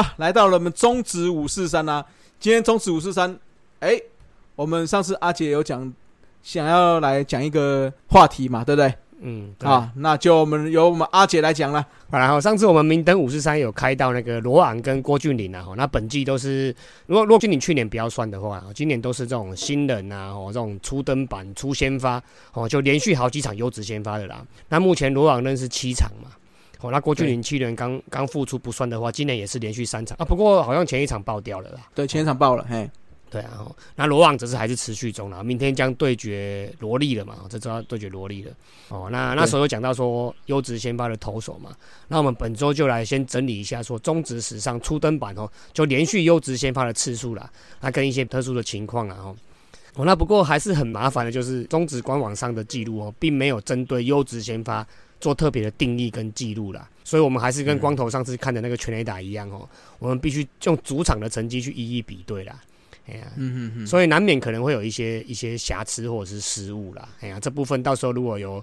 好，来到了我们中职五四三啦。今天中职五四三，哎，我们上次阿杰有讲，想要来讲一个话题嘛，对不对？嗯，啊，那就我们由我们阿杰来讲了。然后上次我们明灯五四三有开到那个罗昂跟郭俊霖啊，那本季都是，如果郭俊霖去年不要算的话，今年都是这种新人啊，哦，这种初登板、初先发，哦，就连续好几场优质先发的啦。那目前罗昂认是七场嘛，哦，那郭俊霖去年刚刚复出不算的话，今年也是连续三场啊，不过好像前一场爆掉了啦。对，前一场爆了，嘿。对啊，那罗网则是还是持续中了，明天将对决罗莉了嘛？这周要对决罗莉了。哦，那那时候有讲到说优质先发的投手嘛，那我们本周就来先整理一下说中职史上初登板哦，就连续优质先发的次数啦，那跟一些特殊的情况啊哦。哦，那不过还是很麻烦的，就是中职官网上的记录哦，并没有针对优质先发做特别的定义跟记录啦，所以我们还是跟光头上次看的那个全垒打一样哦，我们必须用主场的成绩去一一比对啦。哎呀，嗯嗯嗯，所以难免可能会有一些一些瑕疵或者是失误啦。哎呀，这部分到时候如果有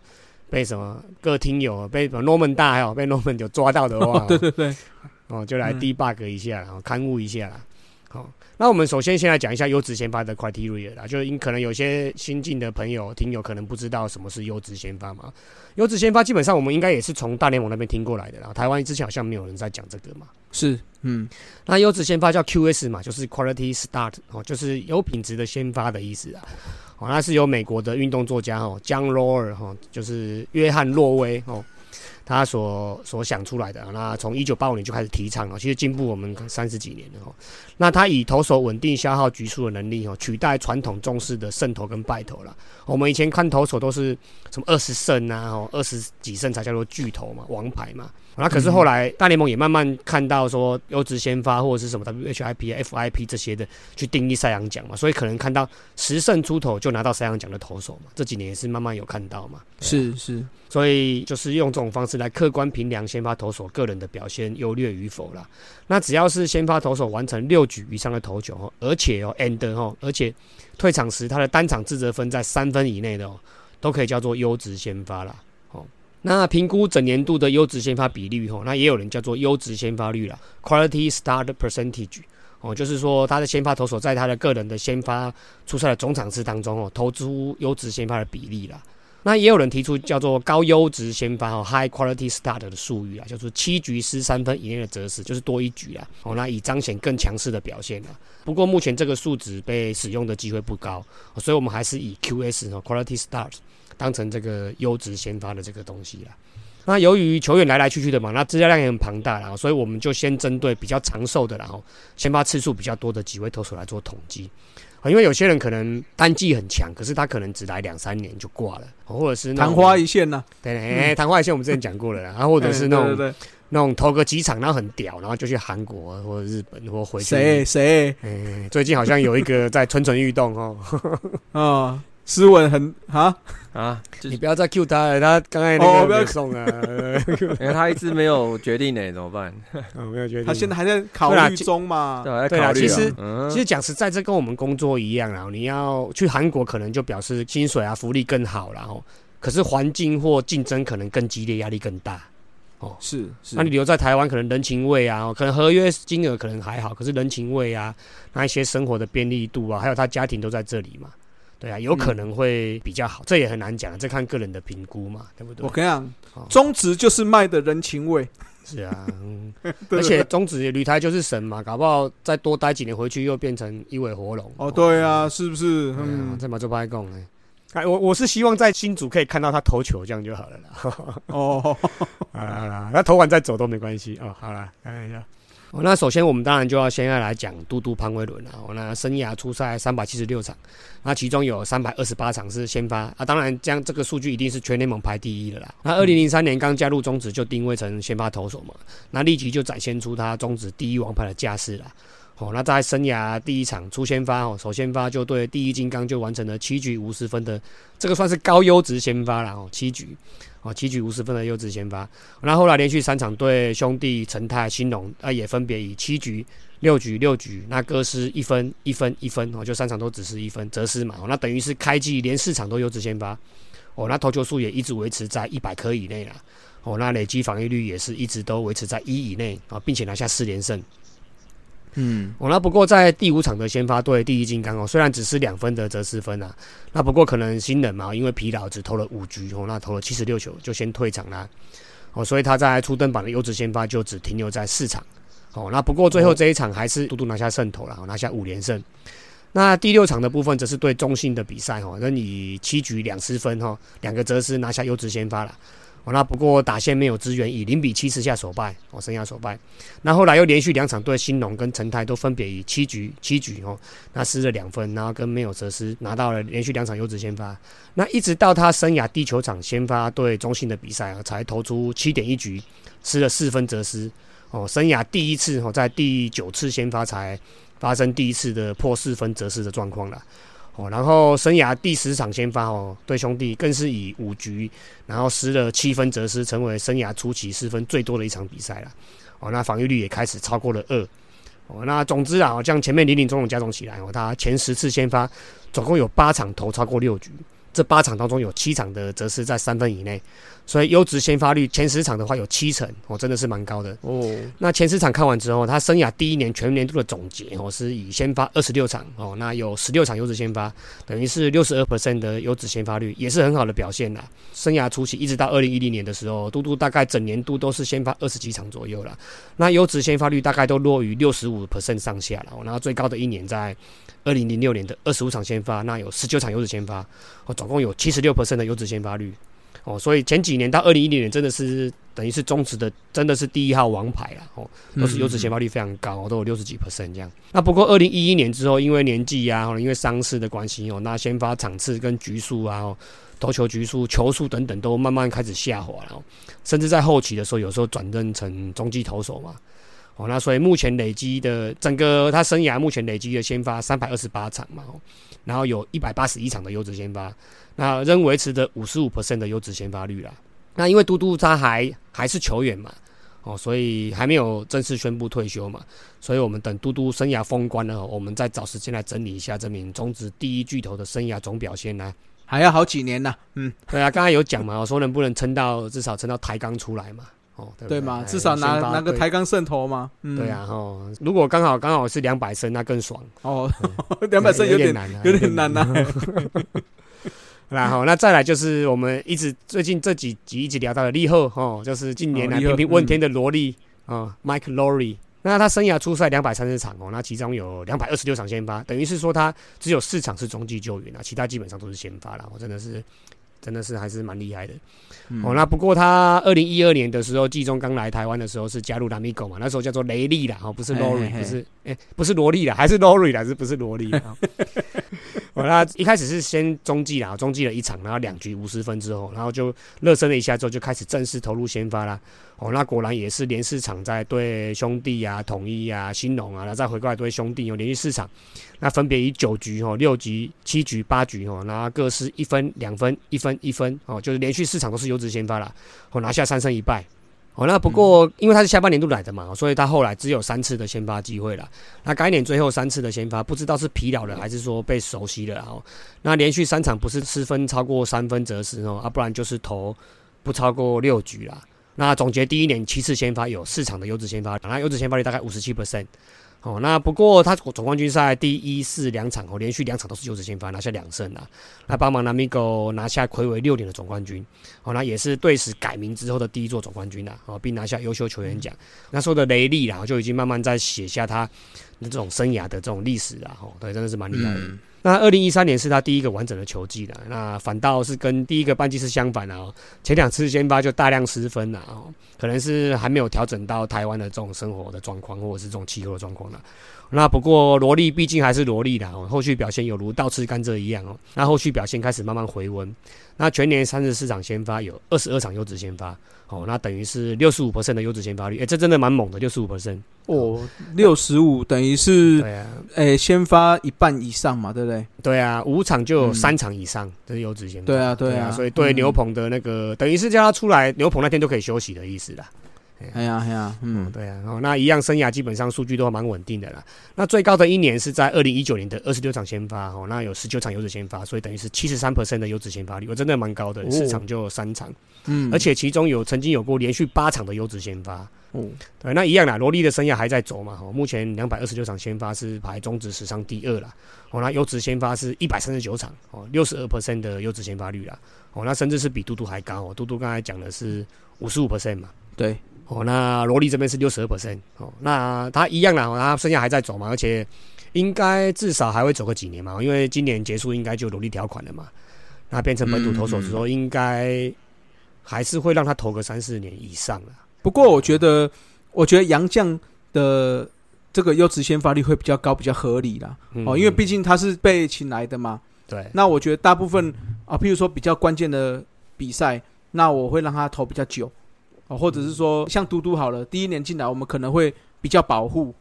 被什么各听友被 Norman 大还有被 Norman 有抓到的话，对对对，哦，就来 debug 一下，然后勘误一下啦。好，那我们首先先来讲一下优质先发的 criteria 啦，就因可能有些新进的朋友听友可能不知道什么是优质先发嘛。优质先发基本上我们应该也是从大联盟那边听过来的啦，台湾之前好像没有人在讲这个嘛。是，嗯，那优质先发叫 QS 嘛，就是 Quality Start 哦，就是有品质的先发的意思啊。哦，那是由美国的运动作家哦，John Rohr 哈，就是约翰洛威哦。他所所想出来的，那从一九八五年就开始提倡了，其实进步我们三十几年了。那他以投手稳定消耗局数的能力哦，取代传统重视的胜投跟败投了。我们以前看投手都是什么二十胜啊，哦二十几胜才叫做巨头嘛，王牌嘛。那可是后来大联盟也慢慢看到说优质先发或者是什么 WHIP、FIP 这些的去定义赛扬奖嘛，所以可能看到十胜出头就拿到赛扬奖的投手嘛，这几年也是慢慢有看到嘛。是是，所以就是用这种方式来客观评量先发投手个人的表现优劣与否啦。那只要是先发投手完成六局以上的投球，而且哦 and 哦，而且退场时他的单场自责分在三分以内的哦，都可以叫做优质先发啦。那评估整年度的优质先发比率吼，那也有人叫做优质先发率啦 （quality start percentage） 哦，就是说他的先发投手在他的个人的先发出赛的总场次当中哦，投出优质先发的比例啦。那也有人提出叫做高优质先发哦 （high quality start） 的术语啊，就是七局失三分以内的折死，就是多一局啊。哦，那以彰显更强势的表现啊。不过目前这个数值被使用的机会不高，所以我们还是以 QS 哦 （quality start）。当成这个优质先发的这个东西啦。那由于球员来来去去的嘛，那资料量也很庞大啦，所以我们就先针对比较长寿的，然后先发次数比较多的几位投手来做统计。啊，因为有些人可能单季很强，可是他可能只来两三年就挂了，或者是昙花一现呐。对，哎，昙花一现我们之前讲过了啦。然后或者是那种那种投个几场然后很屌，然后就去韩国或者日本或回去。谁谁？哎，最近好像有一个在蠢蠢欲动哦。啊。斯文很啊啊！你不要再 Q 他了，他刚才那个不要送啊，因为 他一直没有决定呢，怎么办？没有决定，他现在还在考虑中嘛？对啊，其实其实讲实在，这跟我们工作一样啊。你要去韩国，可能就表示薪水啊、福利更好，然后可是环境或竞争可能更激烈，压力更大。哦，是是。那你留在台湾，可能人情味啊，可能合约金额可能还好，可是人情味啊，那一些生活的便利度啊，还有他家庭都在这里嘛。对啊，有可能会比较好，这也很难讲，这看个人的评估嘛，对不对？我跟你讲，中职就是卖的人情味，是啊，而且中职旅台就是神嘛，搞不好再多待几年回去又变成一尾活龙。哦，对啊，是不是？嗯，这么就拍讲呢？哎，我我是希望在新组可以看到他投球，这样就好了啦。哦，好了好了，那投完再走都没关系哦。好了，看一下。那首先我们当然就要先要来讲嘟嘟潘威伦了。那生涯出赛三百七十六场，那其中有三百二十八场是先发啊。当然，这样这个数据一定是全联盟排第一的啦。那二零零三年刚加入中职就定位成先发投手嘛，那立即就展现出他中职第一王牌的架势啦。哦，那在生涯第一场出先发哦，首先发就对第一金刚就完成了七局五十分的，这个算是高优质先发了哦，七局。哦，七局五十分的优质先发，那后来连续三场对兄弟陈泰、兴隆，啊，也分别以七局、六局、六局，那各失一分、一分、一分，哦，就三场都只是一分，则失嘛，哦，那等于是开季连四场都优质先发，哦，那投球数也一直维持在一百颗以内啦，哦，那累积防御率也是一直都维持在一以内，啊，并且拿下四连胜。嗯，哦，那不过在第五场的先发对第一金刚哦，虽然只是两分的折失分啊，那不过可能新人嘛，因为疲劳只投了五局哦，那投了七十六球就先退场啦。哦，所以他在初登板的优质先发就只停留在四场。哦，那不过最后这一场还是嘟嘟拿下胜投了，拿下五连胜。那第六场的部分则是对中信的比赛哈，那你七局两失分哈，两个折失拿下优质先发了。哦，那不过打线没有支援，以零比七十下首败，哦，生涯首败。那后来又连续两场对新农跟陈泰都分别以七局七局哦，那失了两分，然后跟没有折失拿到了连续两场优质先发。那一直到他生涯第球场先发对中信的比赛啊，才投出七点一局，失了四分折失。哦，生涯第一次哦，在第九次先发才发生第一次的破四分折失的状况了。哦，然后生涯第十场先发哦，对兄弟更是以五局，然后失了七分则失，成为生涯初期失分最多的一场比赛了。哦，那防御率也开始超过了二。哦，那总之啊，这样前面林林总总加总起来哦，他前十次先发总共有八场投超过六局。这八场当中有七场的则是在三分以内，所以优质先发率前十场的话有七成哦，真的是蛮高的哦。那前十场看完之后，他生涯第一年全年度的总结哦，是以先发二十六场哦，那有十六场优质先发，等于是六十二 percent 的优质先发率，也是很好的表现啦。生涯初期一直到二零一零年的时候，嘟嘟大概整年度都是先发二十几场左右了，那优质先发率大概都落于六十五 percent 上下了，然后最高的一年在。二零零六年的二十五场先发，那有十九场优质先发，哦，总共有七十六的优质先发率，哦，所以前几年到二零一零年真的是等于是中职的真的是第一号王牌了，哦，都是优质先发率非常高，都有六十几 percent 这样。那不过二零一一年之后，因为年纪啊，因为伤势的关系哦，那先发场次跟局数啊，投球局数、球数等等都慢慢开始下滑了，甚至在后期的时候，有时候转任成中继投手嘛。哦，那所以目前累积的整个他生涯目前累积的先发三百二十八场嘛，然后有一百八十一场的优质先发，那仍维持着五十五 percent 的优质先发率啦。那因为嘟嘟他还还是球员嘛，哦，所以还没有正式宣布退休嘛，所以我们等嘟嘟生涯封关了，我们再找时间来整理一下这名中职第一巨头的生涯总表现呢。还要好几年呢，嗯，对啊，刚才有讲嘛，我说能不能撑到至少撑到抬杠出来嘛。哦，对嘛，至少拿拿个抬杠胜投嘛。对啊，哦，如果刚好刚好是两百升，那更爽。哦，两百升有点难，有点难呐。然后，那再来就是我们一直最近这几集一直聊到的利后，哦，就是近年来频频问天的萝莉啊，Mike Lowry。那他生涯出赛两百三十场哦，那其中有两百二十六场先发，等于是说他只有四场是中继救援啊，其他基本上都是先发了。我真的是。真的是还是蛮厉害的哦。那不过他二零一二年的时候，季中刚来台湾的时候是加入拉米狗嘛，那时候叫做雷利啦，哦，不是 Lori，不是，哎，不是萝莉啦，还是 Lori 啦，是不是萝莉？哦，那一开始是先中继啦，中继了一场，然后两局五十分之后，然后就热身了一下之后，就开始正式投入先发啦。哦，那果然也是连四场在对兄弟啊、统一啊、兴农啊，然后再回过来对兄弟，有连续四场，那分别以九局哦、六局、七局、八局哦，然后各是一分、两分、一分、一分哦，就是连续四场都是优质先发了，哦，拿下三胜一败。哦，那不过因为他是下半年度来的嘛，所以他后来只有三次的先发机会了。那该年最后三次的先发，不知道是疲劳了还是说被熟悉了哦。那连续三场不是失分超过三分则是哦，啊，不然就是投不超过六局啦。那总结第一年七次先发有四场的优质先发，那优质先发率大概五十七 percent。哦，那不过他总冠军赛第一四两场哦，连续两场都是优质先发，拿下两胜啊。那帮忙南米狗拿下魁违六年的总冠军，哦，那也是队史改名之后的第一座总冠军啦。哦，并拿下优秀球员奖。那时候的雷利啦，就已经慢慢在写下他这种生涯的这种历史啊。哦，对，真的是蛮厉害的。那二零一三年是他第一个完整的球季了，那反倒是跟第一个半季是相反的哦。前两次先发就大量失分了哦，可能是还没有调整到台湾的这种生活的状况，或者是这种气候的状况了。那不过萝莉毕竟还是萝莉啦哦，后续表现有如倒吃甘蔗一样哦。那后续表现开始慢慢回温，那全年三十四场先发有二十二场优质先发哦，那等于是六十五的优质先发率，哎，这真的蛮猛的，六十五哦，六十五等于是，对啊，诶，先发一半以上嘛，对不对？对啊，五场就有三场以上的优质先发。对啊，对啊，所以对牛棚的那个，等于是叫他出来，牛棚那天就可以休息的意思啦。哎呀哎呀，嗯，嗯，对啊，哦，那一样生涯基本上数据都蛮稳定的啦。那最高的一年是在二零一九年的二十六场先发，哦，那有十九场优质先发，所以等于是七十三 percent 的优质先发率，我真的蛮高的，哦。四场就有三场，嗯，而且其中有曾经有过连续八场的优质先发。嗯，对，那一样啦，罗莉的生涯还在走嘛，哦，目前两百二十六场先发是排中职史上第二啦，哦，那优质先发是一百三十九场，哦，六十二 percent 的优质先发率啦，哦，那甚至是比嘟嘟还高哦，嘟嘟刚才讲的是五十五 percent 嘛，对，哦，那罗莉这边是六十二 percent，哦，那他一样啦，哦他剩下还在走嘛，而且应该至少还会走个几年嘛，因为今年结束应该就罗莉条款了嘛，那变成本土投手之后，应该还是会让他投个三四年以上啦。不过我觉得，我觉得杨绛的这个优质先发率会比较高，比较合理啦。嗯哦，因为毕竟他是被请来的嘛。对，那我觉得大部分啊，譬如说比较关键的比赛，那我会让他投比较久，哦，或者是说像嘟嘟好了，第一年进来我们可能会比较保护，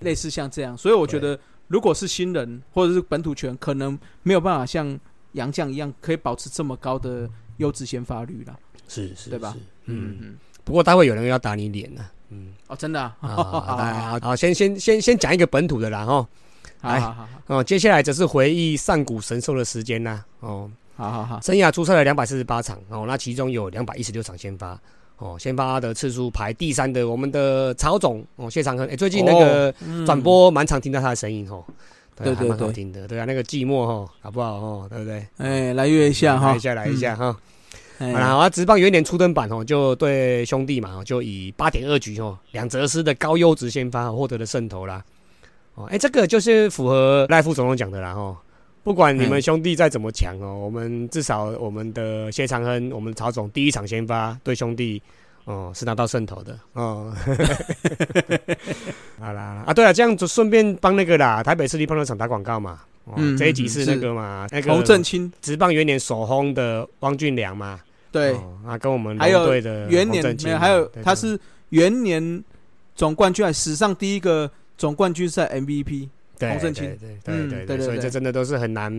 类似像这样。所以我觉得，如果是新人或者是本土权，可能没有办法像杨绛一样可以保持这么高的优质先发率啦。是是，对吧？嗯嗯，嗯，不过待会有人要打你脸呢。嗯，哦，真的啊，啊，好好 先先先先讲一个本土的啦，哈。好好好哦，接下来则是回忆上古神兽的时间啦。哦，好好好，生涯出赛了两百四十八场，哦，那其中有两百一十六场先发。哦，先发的次数排第三的我们的曹总哦，谢长亨，哎，最近那个嗯转播蛮常听到他的声音哦，对对还蛮好对听的，对啊，那个寂寞哦，好不好哦，对不对？哎，来约一下哈来一，下，来一下哈。哎好啦，好，职棒元年初登版哦，就对兄弟嘛，哦就以八点二局哦，两泽师的高优质先发哦获得了胜投啦。哦，哎，这个就是符合赖副总统讲的啦哦。不管你们哎兄弟再怎么强哦，我们至少我们的谢长亨，我们曹总第一场先发对兄弟哦是拿到胜头的哦。好啦啊，对啊，这样子顺便帮那个啦，台北市立棒球场打广告嘛。哦，嗯这一集是那个嘛，那个侯正清，职棒元年首轰的汪俊良嘛。对，哦，啊，跟我们还有的元年还有他是元年总冠军，史上第一个总冠军赛 MVP。对洪对对嗯对对，对所以这真的都是很难，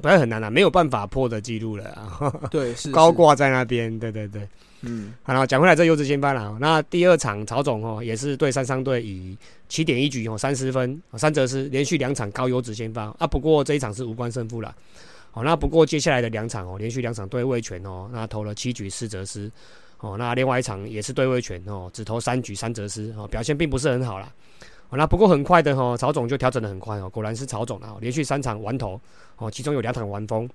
不是很难啊，没有办法破的记录了啊，对，是高，是挂在那边，对对对。嗯，好了，讲回来这优质先发了，那第二场曹总哦也是对三商队以七点一局哦三十分，哦三则失连续两场高优质先发啊，不过这一场是无关胜负了。哦，那不过接下来的两场哦，连续两场对位权哦，那投了七局四则失，哦，那另外一场也是对位权哦，只投三局三则失，哦，表现并不是很好啦。哦，那不过很快的哦，曹总就调整的很快哦，果然是曹总啊，哦连续三场完投哦，其中有两场完封，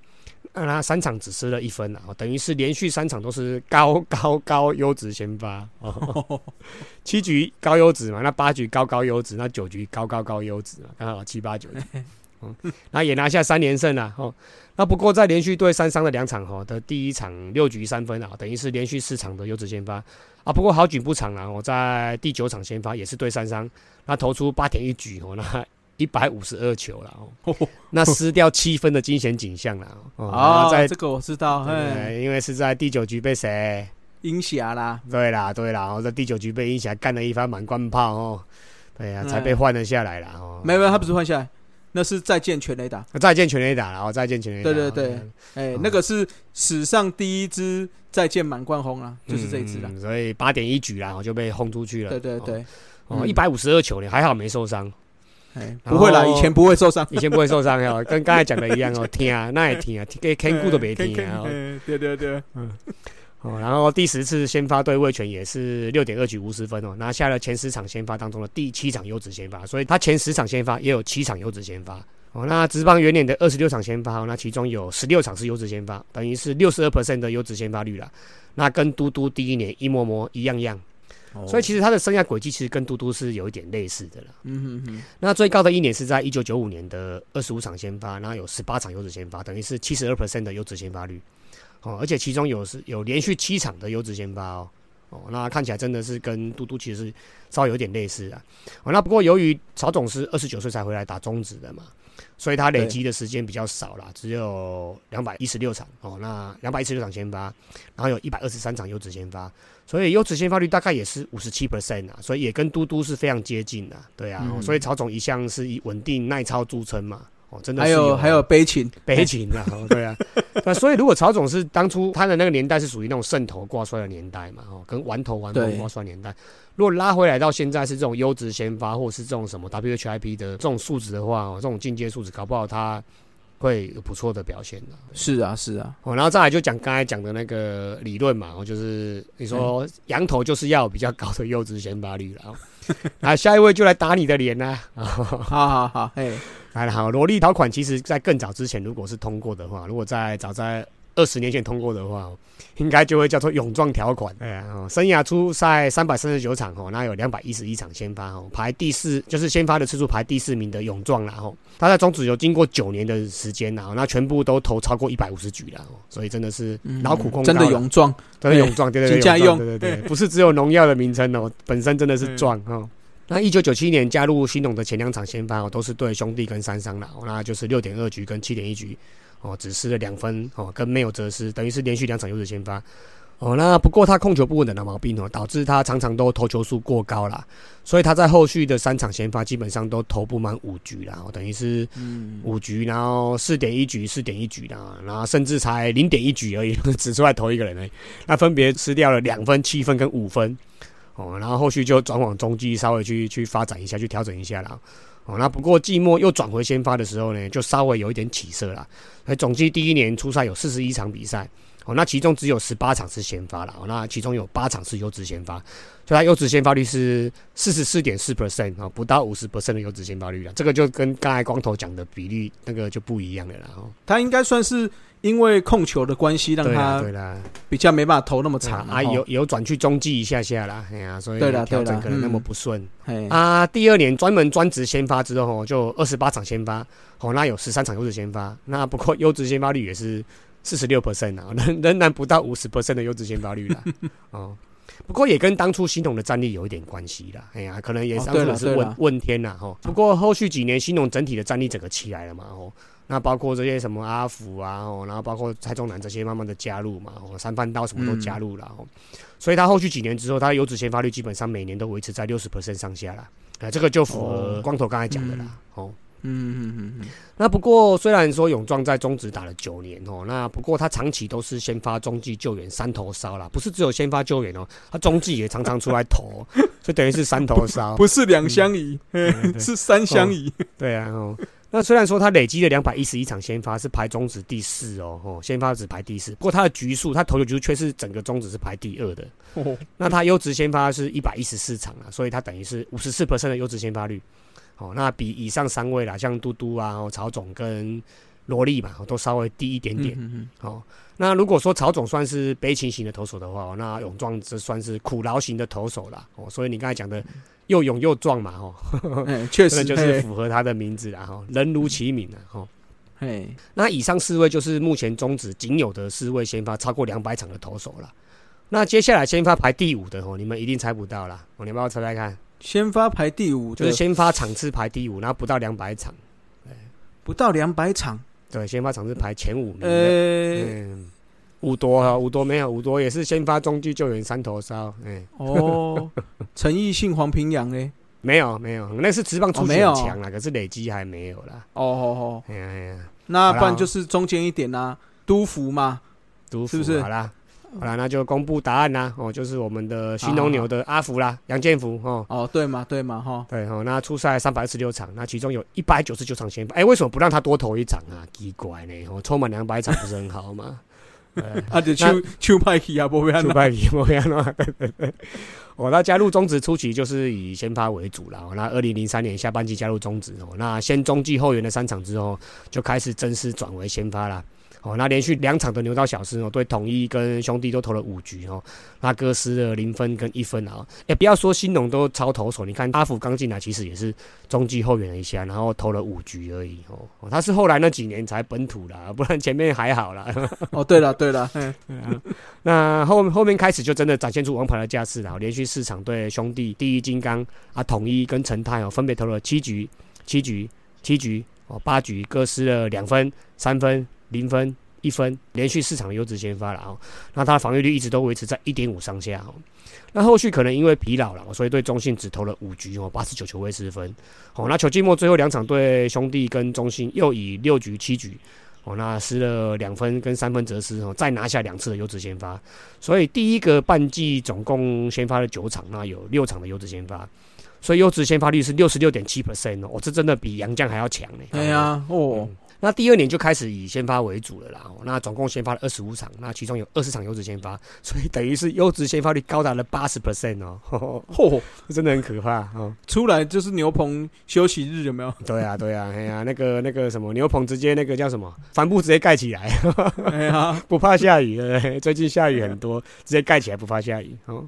那他三场只失了一分啊，哦等于是连续三场都是高高高优质先发哦，七局高优质嘛，那八局高高优质，那九局高高高优质嘛，刚好七八九局。嗯，那也拿下三连胜了哦。那不过在连续对三商的两场哈的第一场六局三分啊，等于是连续四场的优质先发啊。不过好景不长啊，我在第九场先发也是对三商，那投出八点一局哦，那一百五十二球了哦，那失掉七分的惊险景象了哦。啊，在这个我知道，因为是在第九局被谁？英霞啦，对啦，对啦，我在第九局被英侠干了一番满贯炮哦，对呀、嗯才被换了下来了哦。没有没有，他不是换下来，那是再见全垒打，再见全垒打了哦，再见全垒打。对对对哎，那个是史上第一支再见满贯轰啊，就是这一支了，嗯所以八点一局啦，我就被轰出去了。对对对，哦，嗯一百五十二球呢，还好没受伤，哎，不会啦，以前不会受伤，以前不会受伤 哦，跟刚才讲的一样哦，听啊，那也听啊，给 Ken 顾都别听啊。哦哎对对嗯，哦，然后第十次先发对卫权也是六点二局五十分哦，拿下了前十场先发当中的第七场优质先发，所以他前十场先发也有七场优质先发。哦，那职棒元年的二十六场先发，哦那其中有十六场是优质先发，等于是六十二 percent 的优质先发率了。那跟嘟嘟第一年一模模一样样，所以其实他的生涯轨迹其实跟嘟嘟是有一点类似的了。嗯哼哼，那最高的一年是在一九九五年的二十五场先发，然后有十八场优质先发，等于是七十二 percent 的优质先发率。哦，而且其中有是有连续七场的优质先发哦。哦，那看起来真的是跟嘟嘟其实是稍微有点类似啊。哦，那不过由于曹总是二十九岁才回来打中职的嘛，所以他累积的时间比较少啦，只有两百一十六场哦。那两百一十六场先发，然后有一百二十三场优质先发，所以优质先发率大概也是五十七 percent 啊，所以也跟嘟嘟是非常接近的，对啊。所以曹总一向是以稳定耐操著称嘛。哦，真的是还有还有悲情，悲情啊，哦 对啊，那所以如果曹总是当初他的那个年代是属于那种胜头挂帅的年代嘛，哦，跟玩头玩头挂帅年代，如果拉回来到现在是这种优质先发，或是这种什么 WHIP 的这种素质的话，哦，这种进阶素质，搞不好他会有不错的表现的。是啊是啊，哦，然后再来就讲刚才讲的那个理论嘛，哦，就是你说羊头就是要有比较高的优质先发率了，哦，啊，下一位就来打你的脸啦、啊，好 好好，哎，来了，好，萝莉条款其实在更早之前，如果是通过的话，如果在早在二十年前通过的话，哦应该就会叫做勇壮条款。哎呀，哦，生涯出赛三百三十九场哦，那有两百一十一场先发哦，排第四，就是先发的次数排第四名的勇壮啦哦。他在中职有经过九年的时间啦，哦那全部都投超过一百五十局了哦，所以真的是嗯劳苦功高真的啦勇壮，真的勇壮，对对对，金家勇壮用对对对，不是只有农药的名称哦，本身真的是壮哦。那一九九七年加入新农的前两场先发哦，都是对兄弟跟三商啦，哦，那就是六点二局跟七点一局哦，只失了两分哦，跟没有折失，等于是连续两场优质先发。哦，那不过他控球不稳的老毛病哦，导致他常常都投球数过高啦，所以他在后续的三场先发基本上都投不满五局啦，哦，等于是嗯，五局，然后四点一局，四点一局啦，然后甚至才零点一局而已，只出来投一个人而已。那分别吃掉了两分、七分跟五分，哦，然后后续就转往中继稍微去去发展一下，去调整一下啦。哦，那不过季末又转回先发的时候呢，就稍微有一点起色啦。所以总计第一年初赛有四十一场比赛，哦，那其中只有十八场是先发了，哦，那其中有八场是优质先发，所以它优质先发率是四十四点四 percent 啊，不到五十 percent 的优质先发率了。这个就跟刚才光头讲的比例那个就不一样了啦。哦，他应该算是因为控球的关系，让他对啦，比较没办法投那么长啊，啊有有转去中继一下下啦，哎呀，所以调整可能那么嗯不顺。嘿，啊，第二年专门专职先发之后，就二十八场先发，哦，那有十三场优质先发，那不过优质先发率也是四十六 percent 啊，仍 仍然不到五十 percent 的优质先发率啦，哦。不过也跟当初新农的战力有一点关系啦，哎呀，可能也是当初是问、问天啦哈。不过后续几年新农整体的战力整个起来了嘛，哦，那包括这些什么阿福啊，哦，然后包括蔡中南这些慢慢的加入嘛，哦，三番刀什么都加入了，哦，所以他后续几年之后，他的优质先发率基本上每年都维持在六十 percent 上下啦，啊，这个就符合哦光头刚才讲的啦，哦。嗯嗯嗯嗯，那不过虽然说勇壮在中职打了九年哦，那不过他长期都是先发中继救援三头烧啦，不是只有先发救援哦，他中继也常常出来投，所以等于是三头烧。不是两相宜，是三相宜，对啊，哦，那虽然说他累积了两百一十一场先发，是排中职第四哦，哦，先发只排第四，不过他的局数，他投的局数却是整个中职是排第二的。哦那他优质先发是一百一十四场啊，所以他等于是五十四的优质先发率。哦，那比以上三位啦，像嘟嘟啊、哦、曹总跟罗莉嘛，哦都稍微低一点点。嗯嗯哦，那如果说曹总算是悲情型的投手的话，哦那勇壮这算是苦劳型的投手啦。哦，所以你刚才讲的又勇又壮嘛，哦，确实就是符合他的名字啦，哈，人如其名啊，哈。嘿，那以上四位就是目前中职仅有的四位先发超过两百场的投手了。那接下来先发排第五的哦，你们一定猜不到啦。哦，你们要猜猜看？先发排第五，就是先发场次排第五，然后不到两百场。不到两百场，对，先发场次排前五名的。呃，嗯，五多哈，五多没有，五多也是先发中继救援三头烧。哎，哦，陈奕迅、黄平阳嘞，没有没有，那是直棒初期哦没有。很强了，可是累积还没有啦。哦哦哦，哎呀哎呀，那不然就是中间一点呐，都福嘛，杜是不是？好啦，好啦，那就公布答案啦。哦，就是我们的新农牛的阿福啦，杨建福哦。哦，对嘛对嘛哈，对哦，那初赛三百二十六场，那其中有一百九十九场先发，哎，为什么不让他多投一场啊？奇怪呢，哦，抽满两百场不是很好吗？对啊，就秋秋派去啊，不会啊出，败比莫样啊，对对对。哦，那加入中职初期就是以先发为主啦。哦那二零零三年下半季加入中职哦，那先中继后援的三场之后，就开始正式转为先发啦。哦，那连续两场的牛刀小试哦，对统一跟兄弟都投了五局哦，那各失了零分跟一分啊。哎，不要说新农都超投手，你看阿福刚进来其实也是中继后援了一下，然后投了五局而已哦。哦他是后来那几年才本土啦，不然前面还好啦。哦，对了对了，嗯那后后面开始就真的展现出王牌的架势了，连续四场对兄弟、第一金刚啊、统一跟陈泰哦，分别投了七局、七局、七局哦、八局，各失了两分、三分、零分、一分，连续四场优质先发了哦。那他的防御率一直都维持在一点五上下哦。那后续可能因为疲劳了，所以对中信只投了五局哦，八十九球未失分。哦，那球季末最后两场对兄弟跟中信又以六局七局哦，那失了两分跟三分折失哦，再拿下两次的优质先发。所以第一个半季总共先发了九场，那有六场的优质先发。所以优质先发率是六十六点七 percent 哦，这真的比杨将还要强呢。对呀，哦。那第二年就开始以先发为主了啦。那总共先发了二十五场，那其中有二十场优质先发，所以等于是优质先发率高达了八十 percent 哦。嚯，真的很可怕哦。出来就是牛棚休息日有没有？对啊，对啊，哎呀，那个那个什么牛棚直接那个叫什么帆布直接盖起来，哎呀，不怕下雨。最近下雨很多，直接盖起来不怕下雨哦。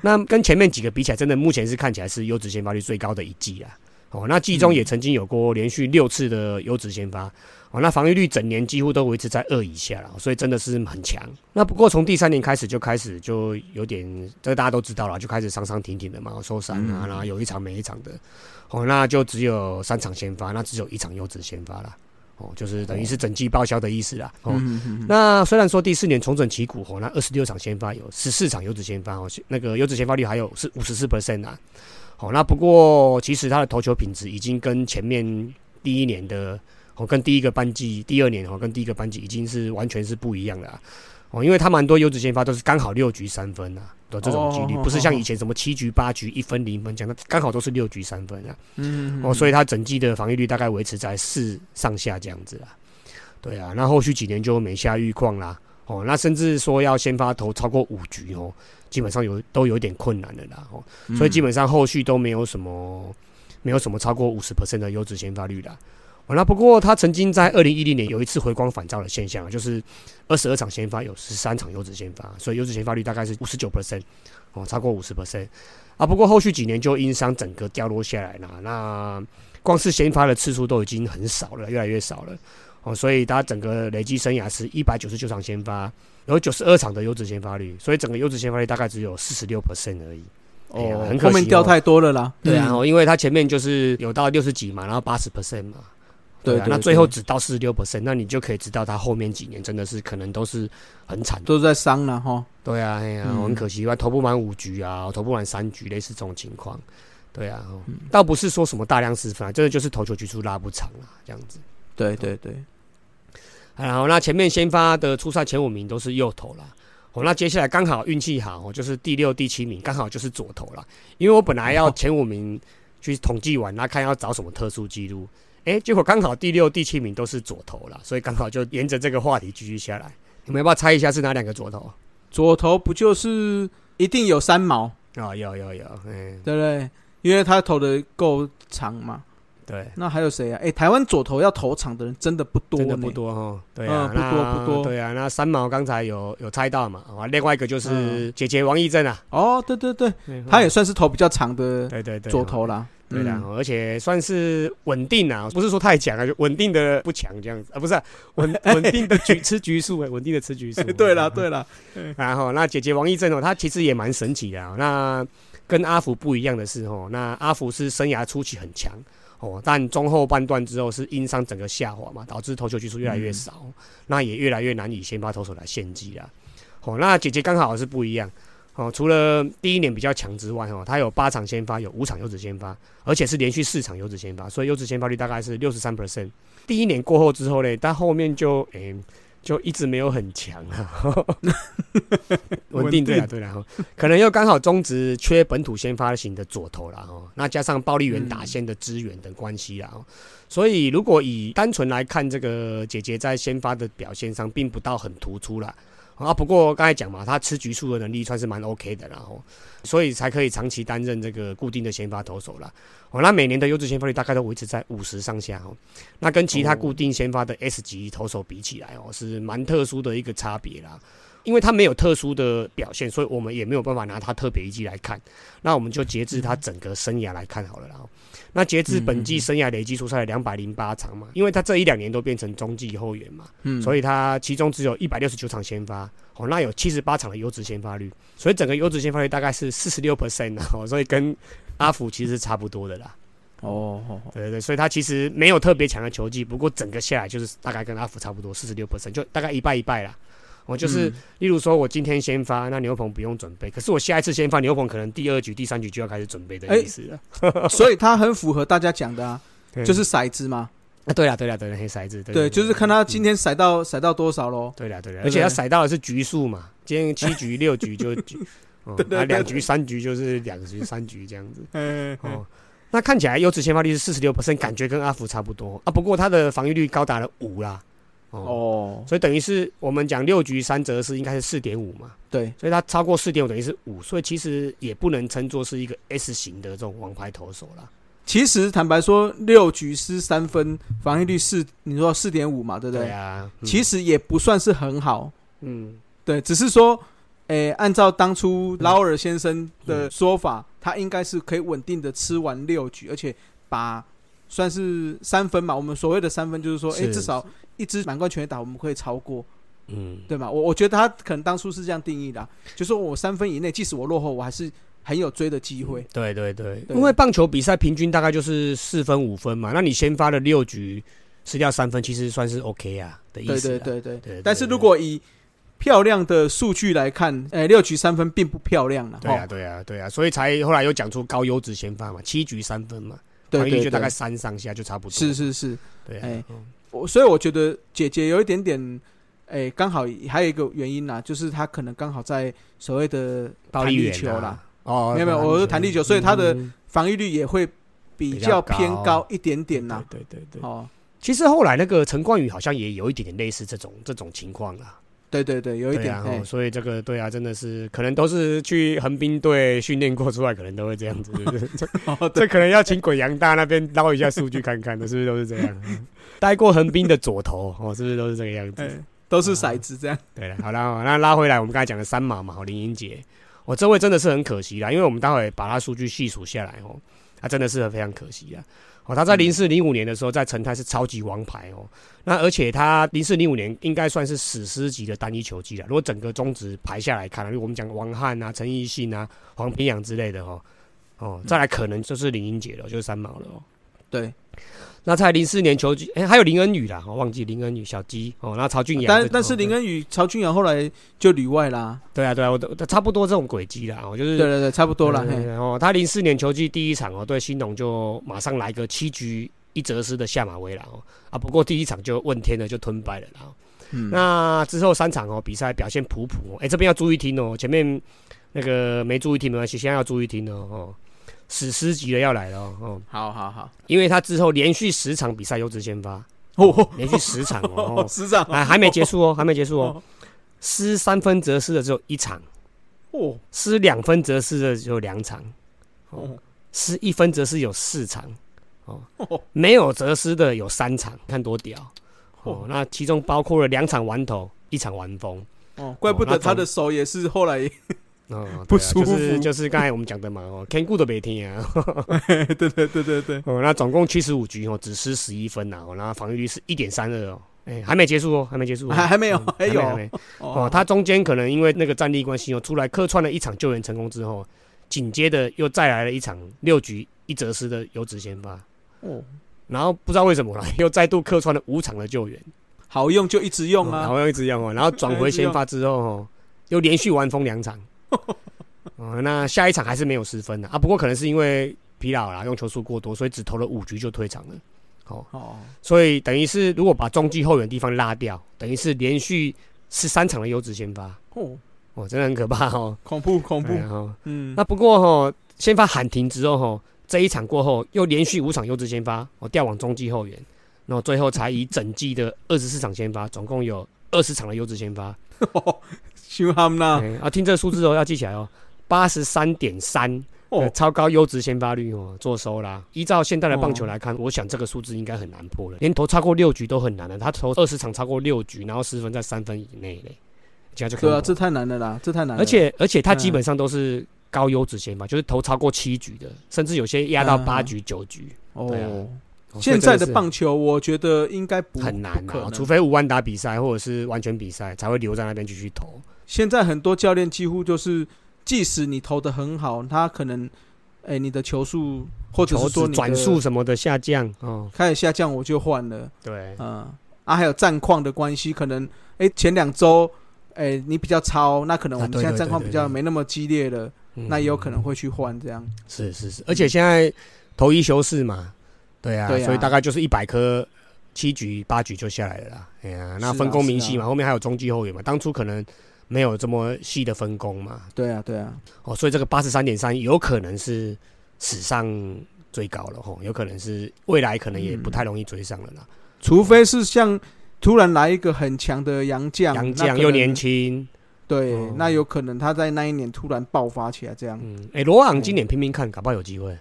那跟前面几个比起来，真的目前是看起来是优质先发率最高的一季啊。哦，那季中也曾经有过连续六次的优质先发，哦，那防御率整年几乎都维持在二以下了，所以真的是很强。那不过从第三年开始就开始就有点，这个大家都知道了，就开始伤伤停停的嘛，受伤啊，然后有一场没一场的，哦，那就只有三场先发，那只有一场优质先发了，哦，就是等于是整季报销的意思啦。哦，那虽然说第四年重整旗鼓，哦，那二十六场先发有十四场优质先发，哦，那个优质先发率还有是五十四 percent 啊。好，那不过其实他的投球品质已经跟前面第一年的哦，跟第一个班级第二年哦，跟第一个班级已经是完全是不一样的哦，因为他蛮多优质先发都是刚好六局三分啊的这种几率，不是像以前什么七局八局一分零分讲的，刚好都是六局三分啊。嗯，哦，所以他整季的防御率大概维持在四上下这样子啊。对啊，那后续几年就每下预况啦。哦，那甚至说要先发投超过五局哦。基本上有都有点困难的啦，哦，所以基本上后续都没有什么，没有什么超过五十 percent 的优质先发率的。那不过他曾经在二零一零年有一次回光返照的现象，就是二十二场先发有十三场优质先发，所以优质先发率大概是五十九 percent，哦，超过五十 percent 啊。不过后续几年就因伤整个掉落下来了，那光是先发的次数都已经很少了，越来越少了，哦，所以他整个累计生涯是一百九十九场先发。有九十二场的优质先发率，所以整个优质先发率大概只有四十六 percent 而已。哦，很可惜，后面掉太多了啦。对啊，因为他前面就是有到六十几嘛，然后八十 percent 嘛。对啊，那最后只到四十六 percent，那你就可以知道他后面几年真的是可能都是很惨，都是在伤了哈。对啊，哎呀，很可惜，投不满五局啊，投不满三局，类似这种情况。对啊，倒不是说什么大量失分，真的就是投球局数拉不长啊，这样子。对对对。然后那前面先发的初赛前五名都是右投啦，哦，那接下来刚好运气好，哦，就是第六、第七名刚好就是左投了。因为我本来要前五名去统计完，那看要找什么特殊记录，哎，结果刚好第六、第七名都是左投了，所以刚好就沿着这个话题继续下来。你们要不要猜一下是哪两个左投？左投不就是一定有三毛啊？有有有，嗯，对不对？因为他投的够长嘛。对，那还有谁啊？哎，台湾左投要投场的人真的不多，真的不多哈。对啊，不多不多。对啊，那三毛刚才有有猜到嘛？啊，另外一个就是姐姐王义正啊。哦，对对对，他也算是投比较长的，对对对，左投啦。对的，而且算是稳定啊，不是说太强啊，就稳定的不强这样子啊，不是稳稳定的局吃局数，稳定的吃局数。对了对了，然后那姐姐王义正哦，她其实也蛮神奇的。啊那跟阿福不一样的是哦，那阿福是生涯初期很强。哦，但中后半段之后是因伤整个下滑嘛，导致投球局数越来越少，那也越来越难以先发投手来献祭了。哦，那姐姐刚好是不一样。哦，除了第一年比较强之外，哦，她有八场先发，有五场优质先发，而且是连续四场优质先发，所以优质先发率大概是六十三 percent。第一年过后之后呢，但后面就诶。就一直没有很强啊，稳定对啊对。啊，可能又刚好中职缺本土先发型的左投了哦，那加上暴力员打线的支援等关系啊，所以如果以单纯来看，这个姐姐在先发的表现上并不到很突出了。啊，不过刚才讲嘛，他吃局数的能力算是蛮 OK 的，然后，所以才可以长期担任这个固定的先发投手了。哦，那每年的优质先发率大概都维持在五十上下哦。那跟其他固定先发的 S 级投手比起来哦，是蛮特殊的一个差别啦。因为他没有特殊的表现，所以我们也没有办法拿他特别一季来看。那我们就截至他整个生涯来看好了，然后。那截至本季生涯累计出赛两百零八场嘛，因为他这一两年都变成中继后援嘛，嗯，所以他其中只有一百六十九场先发，哦，那有七十八场的优质先发率，所以整个优质先发率大概是四十六 percent 哦，所以跟阿福其实差不多的啦。哦哦，对对对，所以他其实没有特别强的球技，不过整个下来就是大概跟阿福差不多，四十六 percent，就大概一败一败啦。我就是，嗯例如说我今天先发，那牛棚不用准备，可是我下一次先发，牛棚可能第二局、第三局就要开始准备的哎意思了。所以他很符合大家讲的啊，就是骰子嘛，啊，对了对了对了，黑骰子，对对，就是看他今天。骰到骰到多少喽。对了对了，而且他骰到的是局数嘛，今天七局 六局就 局，哦两局三局就是两局三局这样子。嗯，哦，那看起来优质先发率是四十六 percent，感觉跟阿福差不多啊。不过他的防御率高达了五啦。哦，哦，所以等于是我们讲六局三折是应该是四点五嘛，对，所以他超过四点五等于是五，所以其实也不能称作是一个 S 型的这种王牌投手啦。其实坦白说，六局失三分，防御率四，你说四点五嘛，对不对？对啊，嗯。其实也不算是很好，嗯，对，只是说，诶，按照当初劳尔先生的嗯。说法，他应该是可以稳定的吃完六局，而且把算是三分嘛，我们所谓的三分就是说，诶，是至少一支满贯全垒打我们可以超过，嗯，对吗？我我觉得他可能当初是这样定义的啊，就说我三分以内，即使我落后，我还是很有追的机会。对对对，对因为棒球比赛平均大概就是四分五分嘛，那你先发了六局失掉三分，其实算是 OK 啊的意对思啊。对对对对对但是如果以漂亮的数据来看，诶，六局三分并不漂亮了。对啊对啊对啊，所以才后来又讲出高优质先发嘛，七局三分嘛，对就大概三上下就差不多。是，是是。对啊哎，嗯。我所以我觉得姐姐有一点点，哎，刚好还有一个原因啦，就是她可能刚好在所谓的弹力球啦，哦，没有没有我是弹力球所以她的嗯。防御率也会比比较较偏高高一点点呐。对对对对。哦，其实后来那个陈冠宇好像也有一点点类似这种这种情况啦，对对对，有一点对啊，所以这个对啊，真的是可能都是去横滨队训练过出来，可能都会这样子，对不对？这哦这可能要请鬼杨大那边捞一下数据看看的，是不是都是这样？嗯待过横滨的左投哦，是不是都是这个样子？哎，都是骰子这样。对了，好了，那拉回来，我们刚才讲的三马嘛，哦林英杰，我、这位真的是很可惜啦，因为我们待会把他数据细数下来哦，他真的是非常可惜啊。哦，他在零四零五年的时候，在成泰是超级王牌哦。那而且他零四零五年应该算是史诗级的单一球季了。如果整个中职排下来看，如果我们讲王翰啊、陈奕迅啊、黄平阳之类的哦，哦，再来可能就是林英杰了，就是三毛了哦。对，那在零四年球季，哎、还有林恩宇啦，我、忘记林恩宇小鸡哦，然后曹俊阳，但但是林哦恩宇、曹俊阳后来就旅外啦。对啊，对啊，我都差不多这种轨迹啦，我就是对对对，差不多了。嘿，对然后他零四年球季第一场哦，对新农就马上来个七局一折失的下马威了哦啊，不过第一场就问天了，就吞败了啦。哦嗯，那之后三场哦，比赛表现普普哦，哎，这边要注意听哦，前面那个没注意听没关系，现在要注意听哦哦，史诗级的要来了哦哦，好好好。因为他之后连续十场比赛优质先发，哦，连续十场哦，哦。师长啊还没结束哦，还没结束哦，失三分则失的只有一场。哦。失两分则失的只有两场，哦。失一分则失有四场，哦。哦，没有则失的有三场，看多屌。哦哦！那其中包括了两场完投，一场完封，哦，怪不得他的手也是后来，哦，不舒服就是就是刚才我们讲的嘛，哦，Ken Good 都没听啊，对对对对对，哦，那总共七十五局哦，只失十一分呐，哦，然后防御率是一点三二哦，哎，还没结束哦，还没结束哦，还还没有嗯还有没还没。哦，他中间可能因为那个战力关系哦，出来客串了一场救援成功之后，紧接着又再来了一场六局一折失的优质先发，哦，然后不知道为什么啦，又再度客串了五场的救援，好用就一直用啊。然后又一直用哦，然后转回先发之后哦，又连续完封两场，哦，那下一场还是没有失分的。啊，不过可能是因为疲劳啦，用球数过多，所以只投了五局就退场了，哦，哦，所以等于是如果把中继后援地方拉掉，等于是连续十三场的优质先发，哦，哦，真的很可怕哦，恐怖恐怖。嗯，那不过哈、先发喊停之后哈、这一场过后又连续五场优质先发，我、调往中继后援，然后最后才以整季的二十四场先发，总共有二十场的优质先发。修他们那哎啊，听这个数字哦，要记起来哦，八十三点三。哦呃，超高优质先发率哦，做收啦。依照现在的棒球来看，我想这个数字应该很难破了，连投超过六局都很难了。他投二十场超过六局，然后失分在三分以内嘞，这样就可以对啊，这太难了啦，这太难了。而且而且他嗯基本上都是高优质先发，就是投超过七局的，甚至有些压到八局、九局。对啊哦，哦现在的棒球，我觉得应该不很难除非五万打比赛或者是完全比赛才会留在那边继续投。现在很多教练几乎就是，即使你投的很好，他可能哎，你的球速或者球是说你转速什么的下降哦，开始下降，我就换了。对，嗯，啊，还有战况的关系，可能哎前两周哎你比较超，那可能我们现在战况比较没那么激烈了，嗯。那也有可能会去换这样。是是是，而且现在投一休四嘛，对啊，所以大概就是一百颗，七局八局就下来了啦。哎呀，那分工明细嘛，后面还有中继后援嘛，当初可能没有这么细的分工嘛，对啊，对啊，哦，所以这个八十三点三有可能是史上最高了吼，有可能是未来可能也不太容易追上了啦。除非是像突然来一个很强的洋将，杨那可能将又年，轻，对，哦。那有可能他在那一年突然爆发起来，这样。嗯，哎，罗昂今年拼拼看，搞不好有机会。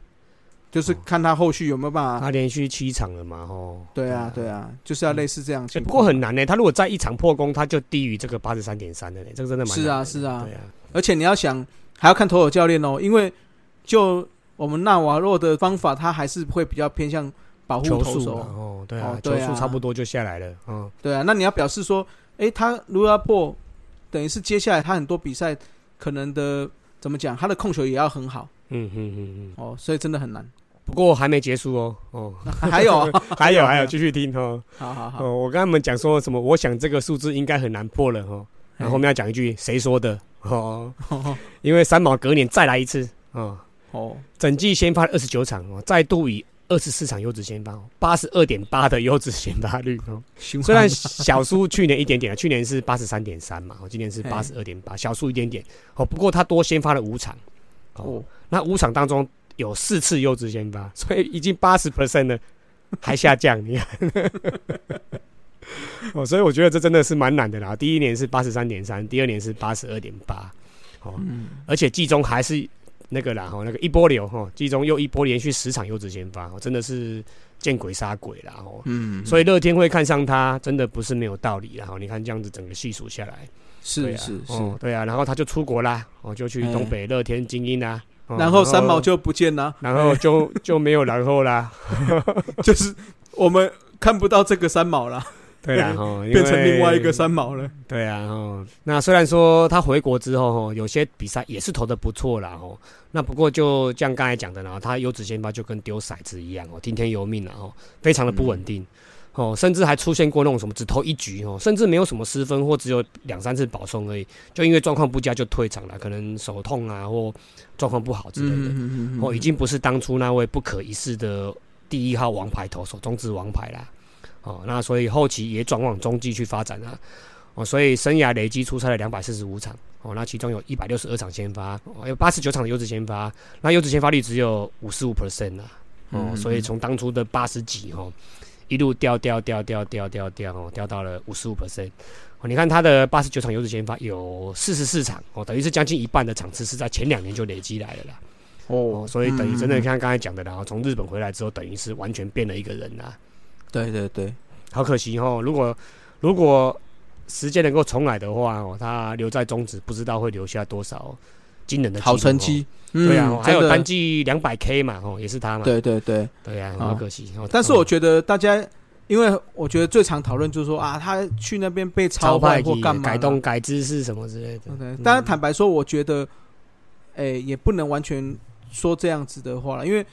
就是看他后续有没有办法。他连续七场了嘛，吼。对啊，对啊，就是要类似这样。不过很难呢。他如果在一场破功，他就低于这个八十三点三的呢，这个真的蛮是啊是啊对啊，而且你要想，还要看投手教练哦，因为就我们纳瓦洛的方法，他还是会比较偏向保护球手。哦，对啊哦，对啊球速差不多就下来了，嗯，对啊，那你要表示说，诶，他如果要破，等于是接下来他很多比赛可能的怎么讲，他的控球也要很好嗯嗯嗯嗯。哦，所以真的很难。不过还没结束哦，哦，还有啊，还有还有，继续听哦。好好好，哦，我跟他们讲说什么？我想这个数字应该很难破了哦。然后后面要讲一句谁说的？哦，因为三毛隔年再来一次哦，哦，整季先发二十九场哦，再度以二十四场优质先发，八十二点八的优质先发率哦。虽然小输去年一点点，去年是八十三点三嘛，哦，今年是八十二点八，小输一点点。哦。不过他多先发了五场哦，哦，那五场当中有四次优质先发，所以已经八十 percent 了，还下降，你看。哦，所以我觉得这真的是蛮难的啦。第一年是八十三点三，第二年是八十二点八，哦，嗯，而且季中还是那个啦，哈，那个一波流哈，季中又一波连续十场优质先发，哦真的是见鬼杀鬼啦，哦。嗯，所以乐天会看上他，真的不是没有道理啦。哈，你看这样子整个细数下来，是是是，哦，对啊，然后他就出国啦，哦，就去哎东北乐天精英啦，哦然后三毛就不见了，然后就 就没有然后啦，就是我们看不到这个三毛了，对啦，哈，因变成另外一个三毛了。对啊，哦，那虽然说他回国之后，哈，有些比赛也是投的不错啦，哦，那不过就像刚才讲的啦，他优质先发就跟丢骰子一样哦，听天由命了哦，非常的不稳定。哦，甚至还出现过那种什么只投一局哦，甚至没有什么失分或只有两三次保送而已，就因为状况不佳就退场了，可能手痛啊或状况不好之类的。嗯哦，已经不是当初那位不可一世的第一号王牌投手，中职王牌啦。哦，那所以后期也转往中继去发展啦。哦，所以生涯累积出赛了两百四十五场。哦，那其中有一百六十二场先发，哦，有八十九场的优质先发，那优质先发率只有五十五 percent 啦。哦，嗯所以从当初的八十几哦，一路掉掉掉掉掉掉掉哦，掉到了五十五 percent。哦，你看他的八十九场优质先发有四十四场，哦，等于是将近一半的场次是在前两年就累积来的啦。哦，所以等于真的嗯像刚才讲的啦，然后从日本回来之后，等于是完全变了一个人啦。对对对，好可惜哦，如果如果时间能够重来的话哦，他留在中职，不知道会留下多少惊人的好。成绩，对啊，还有单季两百 K 嘛，哦，也是他嘛。对对对，对啊，哦好可惜哦。但是我嗯觉得大家，因为我觉得最常讨论就是说啊，他去那边被超派或干嘛改动改姿势什么之类的。对，嗯当然坦白说，我觉得，诶、也不能完全说这样子的话了，因为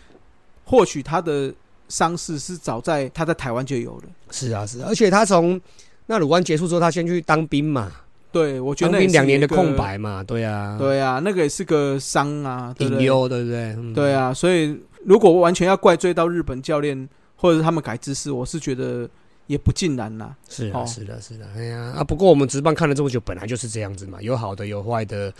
或许他的伤势是早在他在台湾就有了。是啊是啊，而且他从那鲁湾结束之后，他先去当兵嘛，对，我觉得那两年的空。白嘛，对啊，，对啊，那个也是个伤啊？隐忧，对不对？嗯对，啊，所以如果完全要怪罪到日本教练或者是他们改姿势，我是觉得也不尽然啦。是啊，哦是的，是的，哎呀啊！不过我们值班看了这么久，本来就是这样子嘛，有好的，有坏的。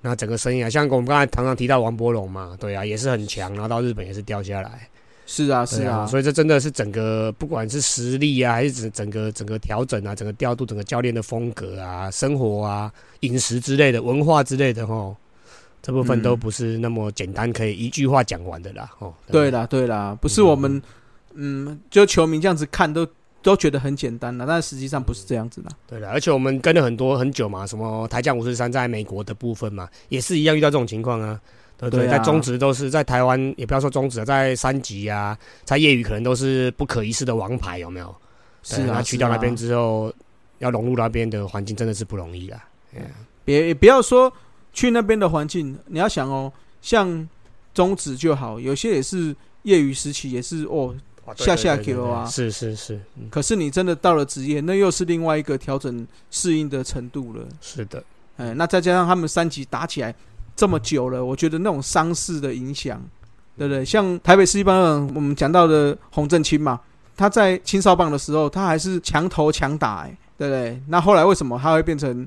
那整个生涯，像我们刚才常常提到王伯龙嘛，对啊，也是很强，然后到日本也是掉下来，是啊，是啊，所以这真的是整个不管是实力啊，还是整整个整个调整啊，整个调度，整个教练的风格啊，生活啊，饮食之类的，文化之类的吼，这部分嗯都不是那么简单可以一句话讲完的啦，哦，对啦，对啦，不是我们，嗯，就球迷这样子看都都觉得很简单了，但实际上不是这样子的。对的，而且我们跟了很多很久嘛，什么台将五十三在美国的部分嘛，也是一样遇到这种情况啊。对不对？对啊在中职都是在台湾，也不要说中职啊，在三级啊，在业余可能都是不可一世的王牌，有没有？对是啊，那去到那边之后，要融入那边的环境真的是不容易啦。哎呀别也不要说去那边的环境，你要想哦，像中职就好，有些也是业余时期也是哦。下下球啊是是是，嗯可是你真的到了职业，那又是另外一个调整适应的程度了。是的，哎，那再加上他们三级打起来这么久了，我觉得那种伤势的影响，对不对？像台北市一般人我们讲到的洪振清嘛，他在青少棒的时候，他还是强投强打、哎，对不对？那后来为什么他会变成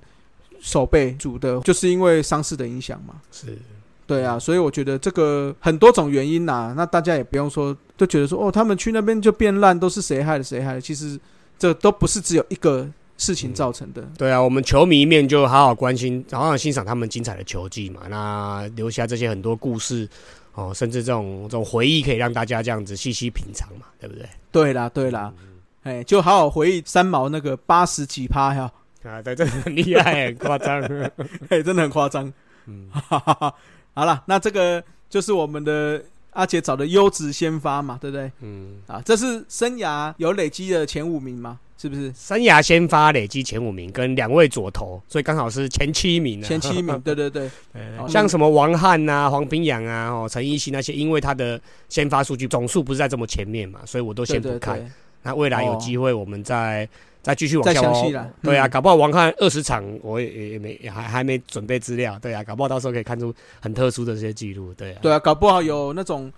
守备组的？就是因为伤势的影响嘛。是对啊，所以我觉得这个很多种原因呐、那大家也不用说，就觉得说哦，他们去那边就变烂，都是谁害的谁害的。其实这都不是只有一个事情造成的。对啊，我们球迷面就好好关心，好好欣赏他们精彩的球技嘛。那留下这些很多故事哦，甚至这种这种回忆，可以让大家这样子细细品尝嘛，对不对？对啦，对啦，哎，就好好回忆三毛那个八十几趴呀，啊，对，真的很厉害，很夸张。哎，真的很夸张。嗯。好了，那这个就是我们的阿杰找的优质先发嘛，对不对？嗯，啊，这是生涯有累积的前五名吗？是不是？生涯先发累积前五名，跟两位左投，所以刚好是前七名啊。前七名，对 对对，对像什么王翰啊、黄冰洋啊、哦陈奕迅那些，因为他的先发数据总数不是在这么前面嘛，所以我都先不看。对，那未来有哦机会，我们再再继续往再下挖详细啦。对啊，嗯搞不好王翰二十场，我也也也没也还还没准备资料。对啊，搞不好到时候可以看出很特殊的这些记录。对啊，对啊，搞不好有那种，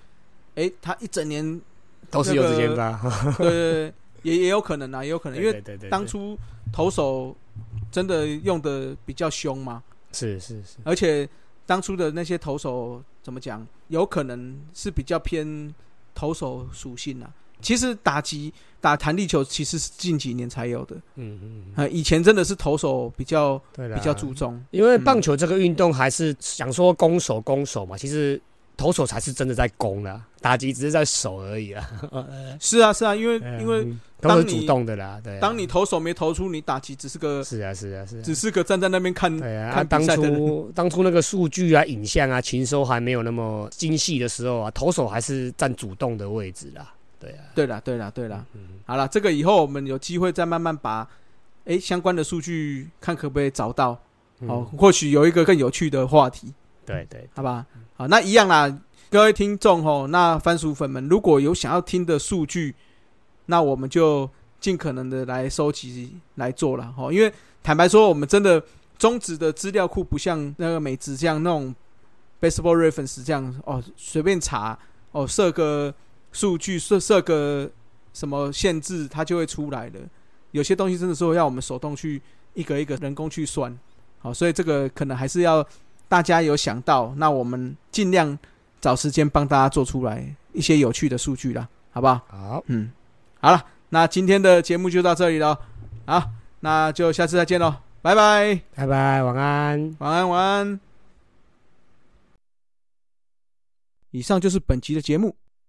哎，他一整年，都是有之先发。对 对对，也也有可能啊，也有可能，因为当初投手真的用的比较凶嘛，是是是，而且当初的那些投手怎么讲，有可能是比较偏投手属性啊。其实打击打弹力球其实是近几年才有的，嗯嗯，以前真的是投手比较比较注重。因为棒球这个运动还是想说攻守攻守嘛，其实投手才是真的在攻啦，打击只是在守而已啦。是啊，是啊，因为因为嗯都是主动的啦，对啊。当你投手没投出，你打击只是个是啊是啊是啊，只是个站在那边看对啊，当。初当初那个数据啊、影像啊、禽收还没有那么精细的时候啊，投手还是占主动的位置啦。对啊，对啦，对啦，对啦。嗯，好了，这个以后我们有机会再慢慢把哎相关的数据看可不可以找到嗯。哦，或许有一个更有趣的话题，对对，好吧？好，那一样啦，各位听众吼，那番薯粉们如果有想要听的数据，那我们就尽可能的来收集来做了吼，因为坦白说，我们真的中职的资料库不像那个美职这样那种 baseball reference 这样哦，随便查哦，设个数据设设个什么限制，它就会出来了。有些东西真的是要我们手动去一个一个人工去算，好，所以这个可能还是要大家有想到，那我们尽量找时间帮大家做出来一些有趣的数据啦，好不好？好，嗯，好了，那今天的节目就到这里了，好，那就下次再见喽，拜拜，拜拜，晚安。晚安，晚安。以上就是本集的节目，